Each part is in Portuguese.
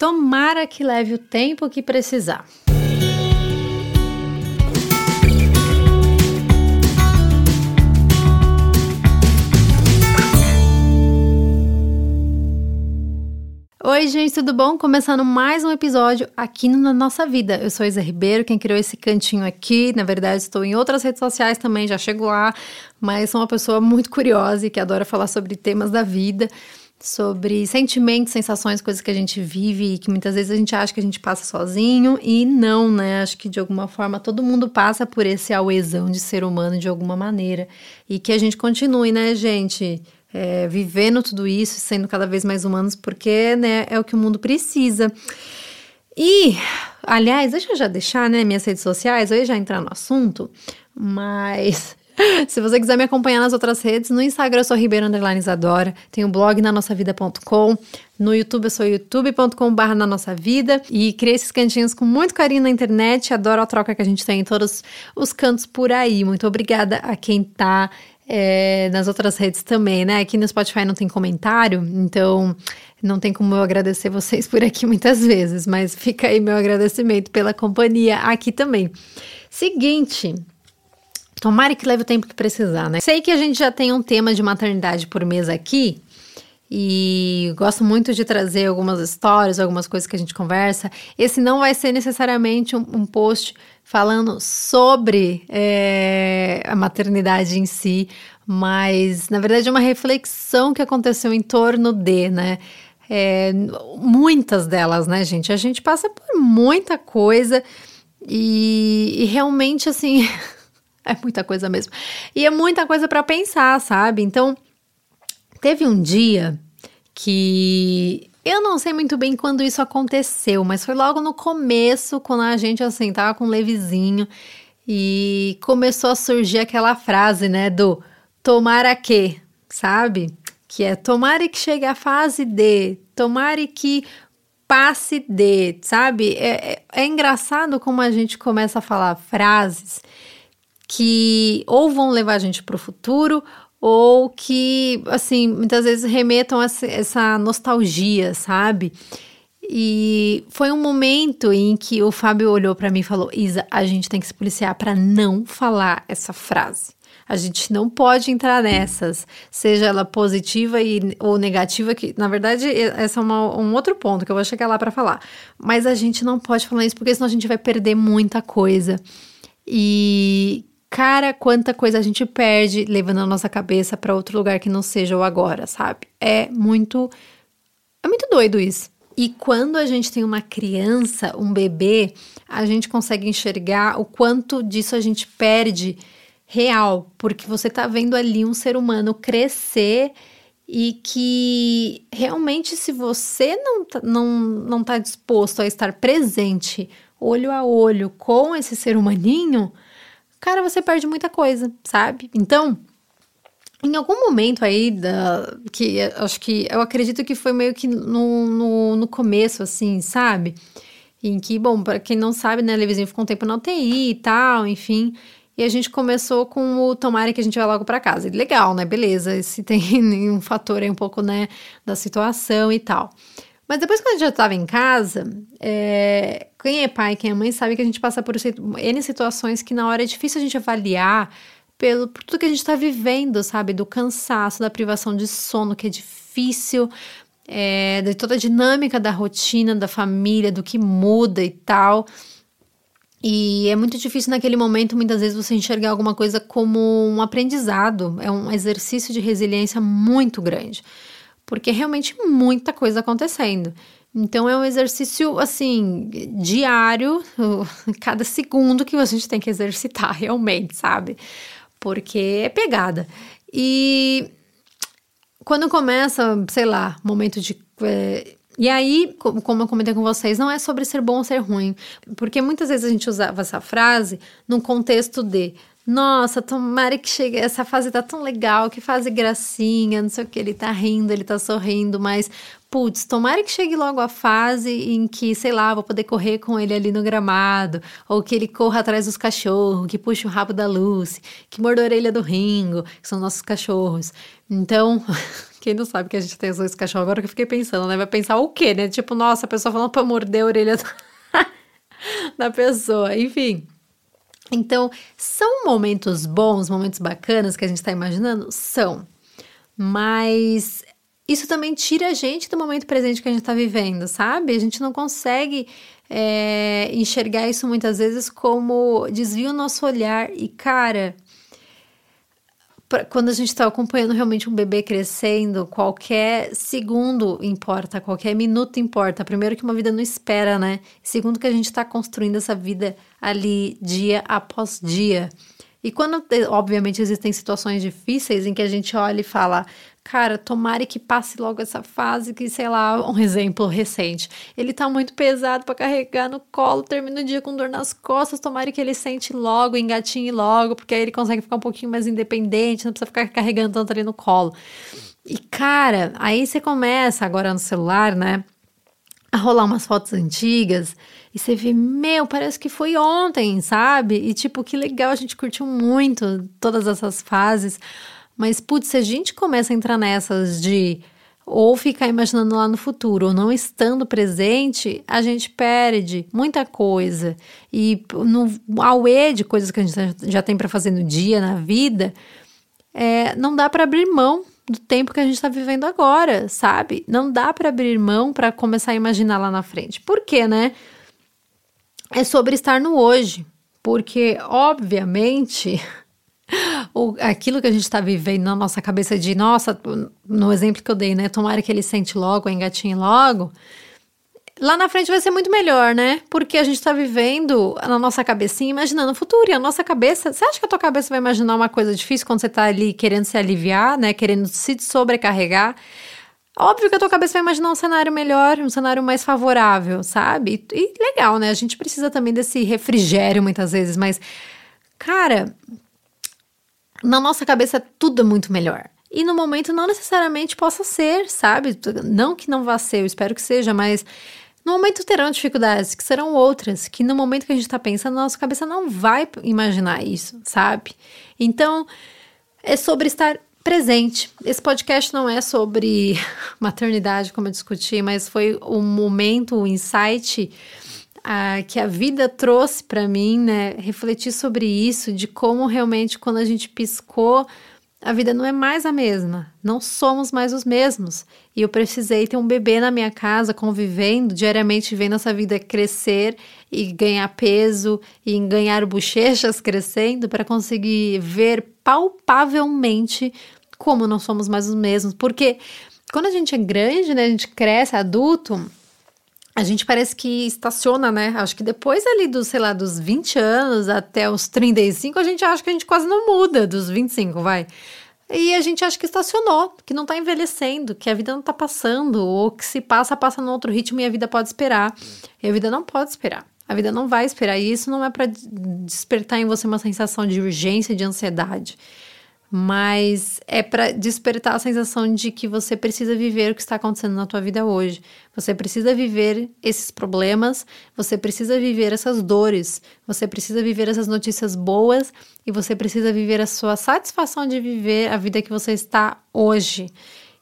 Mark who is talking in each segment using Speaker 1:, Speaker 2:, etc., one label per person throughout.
Speaker 1: Tomara que leve o tempo que precisar. Oi, gente, tudo bom? Começando mais um episódio aqui na nossa vida. Eu sou Isa Ribeiro, quem criou esse cantinho aqui. Na verdade, estou em outras redes sociais também, já chego lá, mas sou uma pessoa muito curiosa e que adora falar sobre temas da vida, sobre sentimentos, sensações, coisas que a gente vive e que muitas vezes a gente acha que a gente passa sozinho e não, né? Acho que de alguma forma todo mundo passa por esse auezão de ser humano de alguma maneira e que a gente continue, né, gente? é, vivendo tudo isso, sendo cada vez mais humanos, porque né, é o que o mundo precisa. E, aliás, deixa eu já deixar né, minhas redes sociais, eu ia já entrar no assunto, mas se você quiser me acompanhar nas outras redes, no Instagram eu sou Ribeiro Isadora, tem o blog na nossa vida.com, no YouTube eu sou youtube.com.br na nossa vida e criei esses cantinhos com muito carinho na internet, adoro a troca que a gente tem em todos os cantos por aí. Muito obrigada a quem tá é, nas outras redes também, né? Aqui no Spotify não tem comentário, então não tem como eu agradecer vocês por aqui muitas vezes, mas fica aí meu agradecimento pela companhia aqui também. Seguinte. Tomara que leve o tempo que precisar, né? Sei que a gente já tem um tema de maternidade por mês aqui, e gosto muito de trazer algumas histórias, algumas coisas que a gente conversa. Esse não vai ser necessariamente um, um post falando sobre é, a maternidade em si, mas na verdade é uma reflexão que aconteceu em torno de, né? É, muitas delas, né, gente? A gente passa por muita coisa e, e realmente, assim, é muita coisa mesmo. E é muita coisa para pensar, sabe? Então, teve um dia que eu não sei muito bem quando isso aconteceu, mas foi logo no começo, quando a gente assim tava com um levezinho e começou a surgir aquela frase, né, do tomara que, sabe? Que é tomara que chegue a fase D, tomara que passe D, sabe? É, é, é engraçado como a gente começa a falar frases que ou vão levar a gente para o futuro ou que, assim, muitas vezes remetam a essa nostalgia, sabe? E foi um momento em que o Fábio olhou para mim e falou: Isa, a gente tem que se policiar para não falar essa frase. A gente não pode entrar nessas, seja ela positiva e, ou negativa, que na verdade esse é uma, um outro ponto que eu vou chegar lá para falar. Mas a gente não pode falar isso porque senão a gente vai perder muita coisa. E Cara, quanta coisa a gente perde levando a nossa cabeça para outro lugar que não seja o agora, sabe? É muito. É muito doido isso. E quando a gente tem uma criança, um bebê, a gente consegue enxergar o quanto disso a gente perde real, porque você tá vendo ali um ser humano crescer e que realmente se você não tá, não, não tá disposto a estar presente, olho a olho com esse ser humaninho, cara, você perde muita coisa, sabe? Então, em algum momento aí da que acho que eu acredito que foi meio que no, no, no começo, assim, sabe? Em que, bom, para quem não sabe, né, a ficou um tempo na UTI e tal, enfim. E a gente começou com o tomara que a gente vai logo para casa. Legal, né? Beleza, esse tem um fator aí um pouco, né, da situação e tal. Mas depois, quando a gente já estava em casa, é, quem é pai, quem é mãe, sabe que a gente passa por N situações que na hora é difícil a gente avaliar pelo, por tudo que a gente está vivendo, sabe? Do cansaço, da privação de sono, que é difícil, é, de toda a dinâmica da rotina, da família, do que muda e tal. E é muito difícil naquele momento, muitas vezes, você enxergar alguma coisa como um aprendizado, é um exercício de resiliência muito grande porque realmente muita coisa acontecendo. Então é um exercício assim diário, cada segundo que a gente tem que exercitar realmente, sabe? Porque é pegada. E quando começa, sei lá, momento de é, e aí, como eu comentei com vocês, não é sobre ser bom ou ser ruim, porque muitas vezes a gente usava essa frase num contexto de nossa, tomara que chegue. Essa fase tá tão legal, que fase gracinha, não sei o que. Ele tá rindo, ele tá sorrindo, mas putz, tomara que chegue logo a fase em que, sei lá, vou poder correr com ele ali no gramado, ou que ele corra atrás dos cachorros, que puxe o rabo da Lucy, que morda a orelha do Ringo, que são nossos cachorros. Então, quem não sabe que a gente tem os dois cachorros, agora que eu fiquei pensando, né? Vai pensar o quê, né? Tipo, nossa, a pessoa falando pra morder a orelha da pessoa, enfim. Então, são momentos bons, momentos bacanas que a gente está imaginando? São. Mas isso também tira a gente do momento presente que a gente está vivendo, sabe? A gente não consegue é, enxergar isso muitas vezes como desvia o nosso olhar. E, cara, pra, quando a gente está acompanhando realmente um bebê crescendo, qualquer segundo importa, qualquer minuto importa. Primeiro, que uma vida não espera, né? Segundo, que a gente está construindo essa vida ali dia após dia. E quando, obviamente, existem situações difíceis em que a gente olha e fala, cara, tomare que passe logo essa fase, que sei lá, um exemplo recente. Ele tá muito pesado para carregar no colo, termina o dia com dor nas costas, tomare que ele sente logo, engatinhe logo, porque aí ele consegue ficar um pouquinho mais independente, não precisa ficar carregando tanto ali no colo. E cara, aí você começa agora no celular, né? a rolar umas fotos antigas e você vê, meu, parece que foi ontem, sabe? E tipo, que legal, a gente curtiu muito todas essas fases. Mas, putz, se a gente começa a entrar nessas de ou ficar imaginando lá no futuro ou não estando presente, a gente perde muita coisa. E no auê de coisas que a gente já tem para fazer no dia, na vida, é, não dá para abrir mão do tempo que a gente está vivendo agora, sabe? Não dá para abrir mão para começar a imaginar lá na frente. Por quê, né? É sobre estar no hoje. Porque, obviamente, o, aquilo que a gente está vivendo na nossa cabeça de, nossa, no exemplo que eu dei, né? Tomara que ele sente logo, engatinhe logo lá na frente vai ser muito melhor, né? Porque a gente tá vivendo na nossa cabecinha, imaginando o futuro. E a nossa cabeça. Você acha que a tua cabeça vai imaginar uma coisa difícil quando você tá ali querendo se aliviar, né? Querendo se sobrecarregar? Óbvio que a tua cabeça vai imaginar um cenário melhor, um cenário mais favorável, sabe? E, e legal, né? A gente precisa também desse refrigério muitas vezes, mas, cara, na nossa cabeça tudo é muito melhor. E no momento não necessariamente possa ser, sabe? Não que não vá ser, eu espero que seja, mas no momento terão dificuldades, que serão outras, que no momento que a gente está pensando, nossa cabeça não vai imaginar isso, sabe? Então, é sobre estar presente. Esse podcast não é sobre maternidade, como eu discuti, mas foi o momento, o insight ah, que a vida trouxe para mim, né? Refletir sobre isso, de como realmente quando a gente piscou a vida não é mais a mesma, não somos mais os mesmos. E eu precisei ter um bebê na minha casa, convivendo diariamente, vendo essa vida crescer e ganhar peso e ganhar bochechas crescendo para conseguir ver palpavelmente como não somos mais os mesmos. Porque quando a gente é grande, né, a gente cresce, adulto, a gente parece que estaciona, né? Acho que depois ali dos, sei lá, dos 20 anos até os 35, a gente acha que a gente quase não muda dos 25, vai. E a gente acha que estacionou, que não tá envelhecendo, que a vida não tá passando, ou que se passa, passa num outro ritmo e a vida pode esperar. E a vida não pode esperar. A vida não vai esperar. E isso não é para despertar em você uma sensação de urgência, de ansiedade mas é para despertar a sensação de que você precisa viver o que está acontecendo na tua vida hoje. Você precisa viver esses problemas, você precisa viver essas dores, você precisa viver essas notícias boas e você precisa viver a sua satisfação de viver a vida que você está hoje.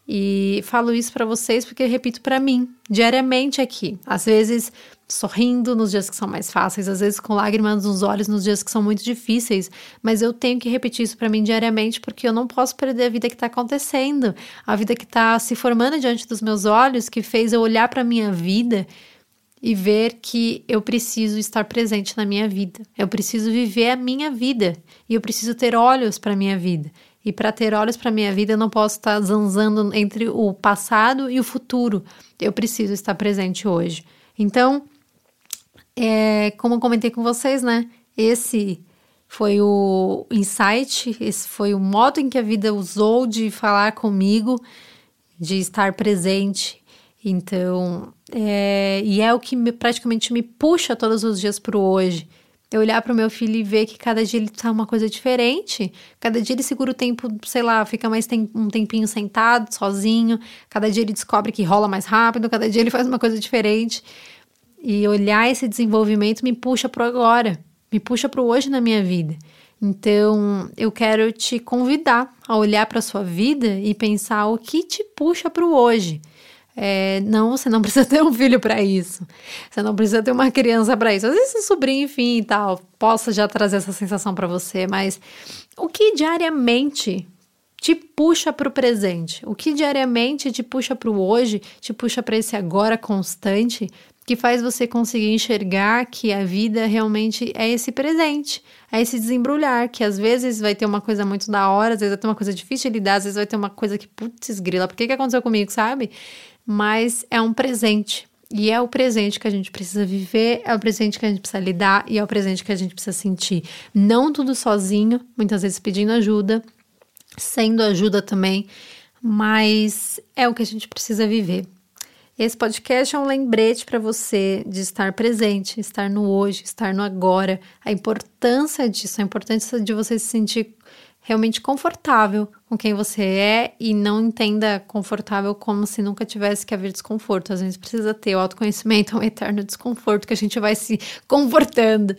Speaker 1: E falo isso para vocês porque eu repito para mim diariamente aqui. Às vezes sorrindo nos dias que são mais fáceis, às vezes com lágrimas nos olhos nos dias que são muito difíceis, mas eu tenho que repetir isso para mim diariamente porque eu não posso perder a vida que está acontecendo, a vida que está se formando diante dos meus olhos, que fez eu olhar para minha vida e ver que eu preciso estar presente na minha vida. Eu preciso viver a minha vida e eu preciso ter olhos para minha vida. E para ter olhos para minha vida, eu não posso estar zanzando entre o passado e o futuro. Eu preciso estar presente hoje. Então, é, como eu comentei com vocês, né? Esse foi o insight, esse foi o modo em que a vida usou de falar comigo, de estar presente. Então, é, e é o que me, praticamente me puxa todos os dias para o hoje. Eu olhar para o meu filho e ver que cada dia ele tá uma coisa diferente. Cada dia ele segura o tempo, sei lá, fica mais tem, um tempinho sentado, sozinho. Cada dia ele descobre que rola mais rápido. Cada dia ele faz uma coisa diferente. E olhar esse desenvolvimento me puxa para agora, me puxa para o hoje na minha vida. Então, eu quero te convidar a olhar para sua vida e pensar o que te puxa para o hoje. É, não, você não precisa ter um filho para isso. Você não precisa ter uma criança para isso. Às vezes um sobrinho, enfim, e tal, possa já trazer essa sensação para você, mas o que diariamente te puxa para o presente? O que diariamente te puxa para o hoje, te puxa para esse agora constante, que faz você conseguir enxergar que a vida realmente é esse presente, é esse desembrulhar, que às vezes vai ter uma coisa muito da hora, às vezes vai ter uma coisa difícil de lidar, às vezes vai ter uma coisa que, putz, grila, por que, que aconteceu comigo, sabe? mas é um presente. E é o presente que a gente precisa viver, é o presente que a gente precisa lidar e é o presente que a gente precisa sentir. Não tudo sozinho, muitas vezes pedindo ajuda, sendo ajuda também, mas é o que a gente precisa viver. Esse podcast é um lembrete para você de estar presente, estar no hoje, estar no agora, a importância disso, a importância de você se sentir realmente confortável com quem você é e não entenda confortável como se nunca tivesse que haver desconforto. Às vezes precisa ter o autoconhecimento, é um eterno desconforto que a gente vai se confortando.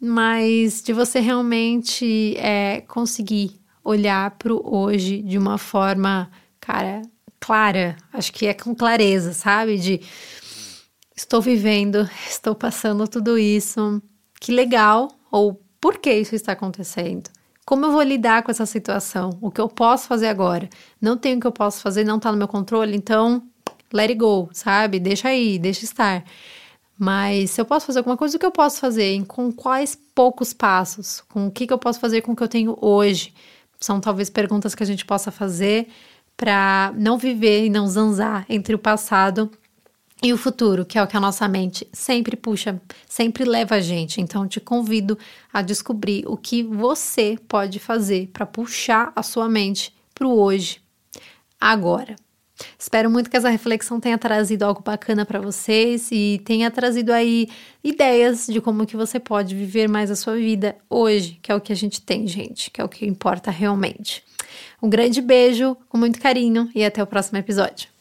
Speaker 1: Mas de você realmente é, conseguir olhar para o hoje de uma forma, cara, clara. Acho que é com clareza, sabe? De estou vivendo, estou passando tudo isso. Que legal, ou por que isso está acontecendo? Como eu vou lidar com essa situação? O que eu posso fazer agora? Não tenho o que eu posso fazer, não tá no meu controle, então let it go, sabe? Deixa aí, deixa estar. Mas se eu posso fazer alguma coisa, o que eu posso fazer? Com quais poucos passos? Com o que, que eu posso fazer com o que eu tenho hoje? São talvez perguntas que a gente possa fazer para não viver e não zanzar entre o passado e o futuro, que é o que a nossa mente sempre puxa, sempre leva a gente. Então, te convido a descobrir o que você pode fazer para puxar a sua mente para o hoje, agora. Espero muito que essa reflexão tenha trazido algo bacana para vocês e tenha trazido aí ideias de como que você pode viver mais a sua vida hoje, que é o que a gente tem, gente, que é o que importa realmente. Um grande beijo, com muito carinho e até o próximo episódio.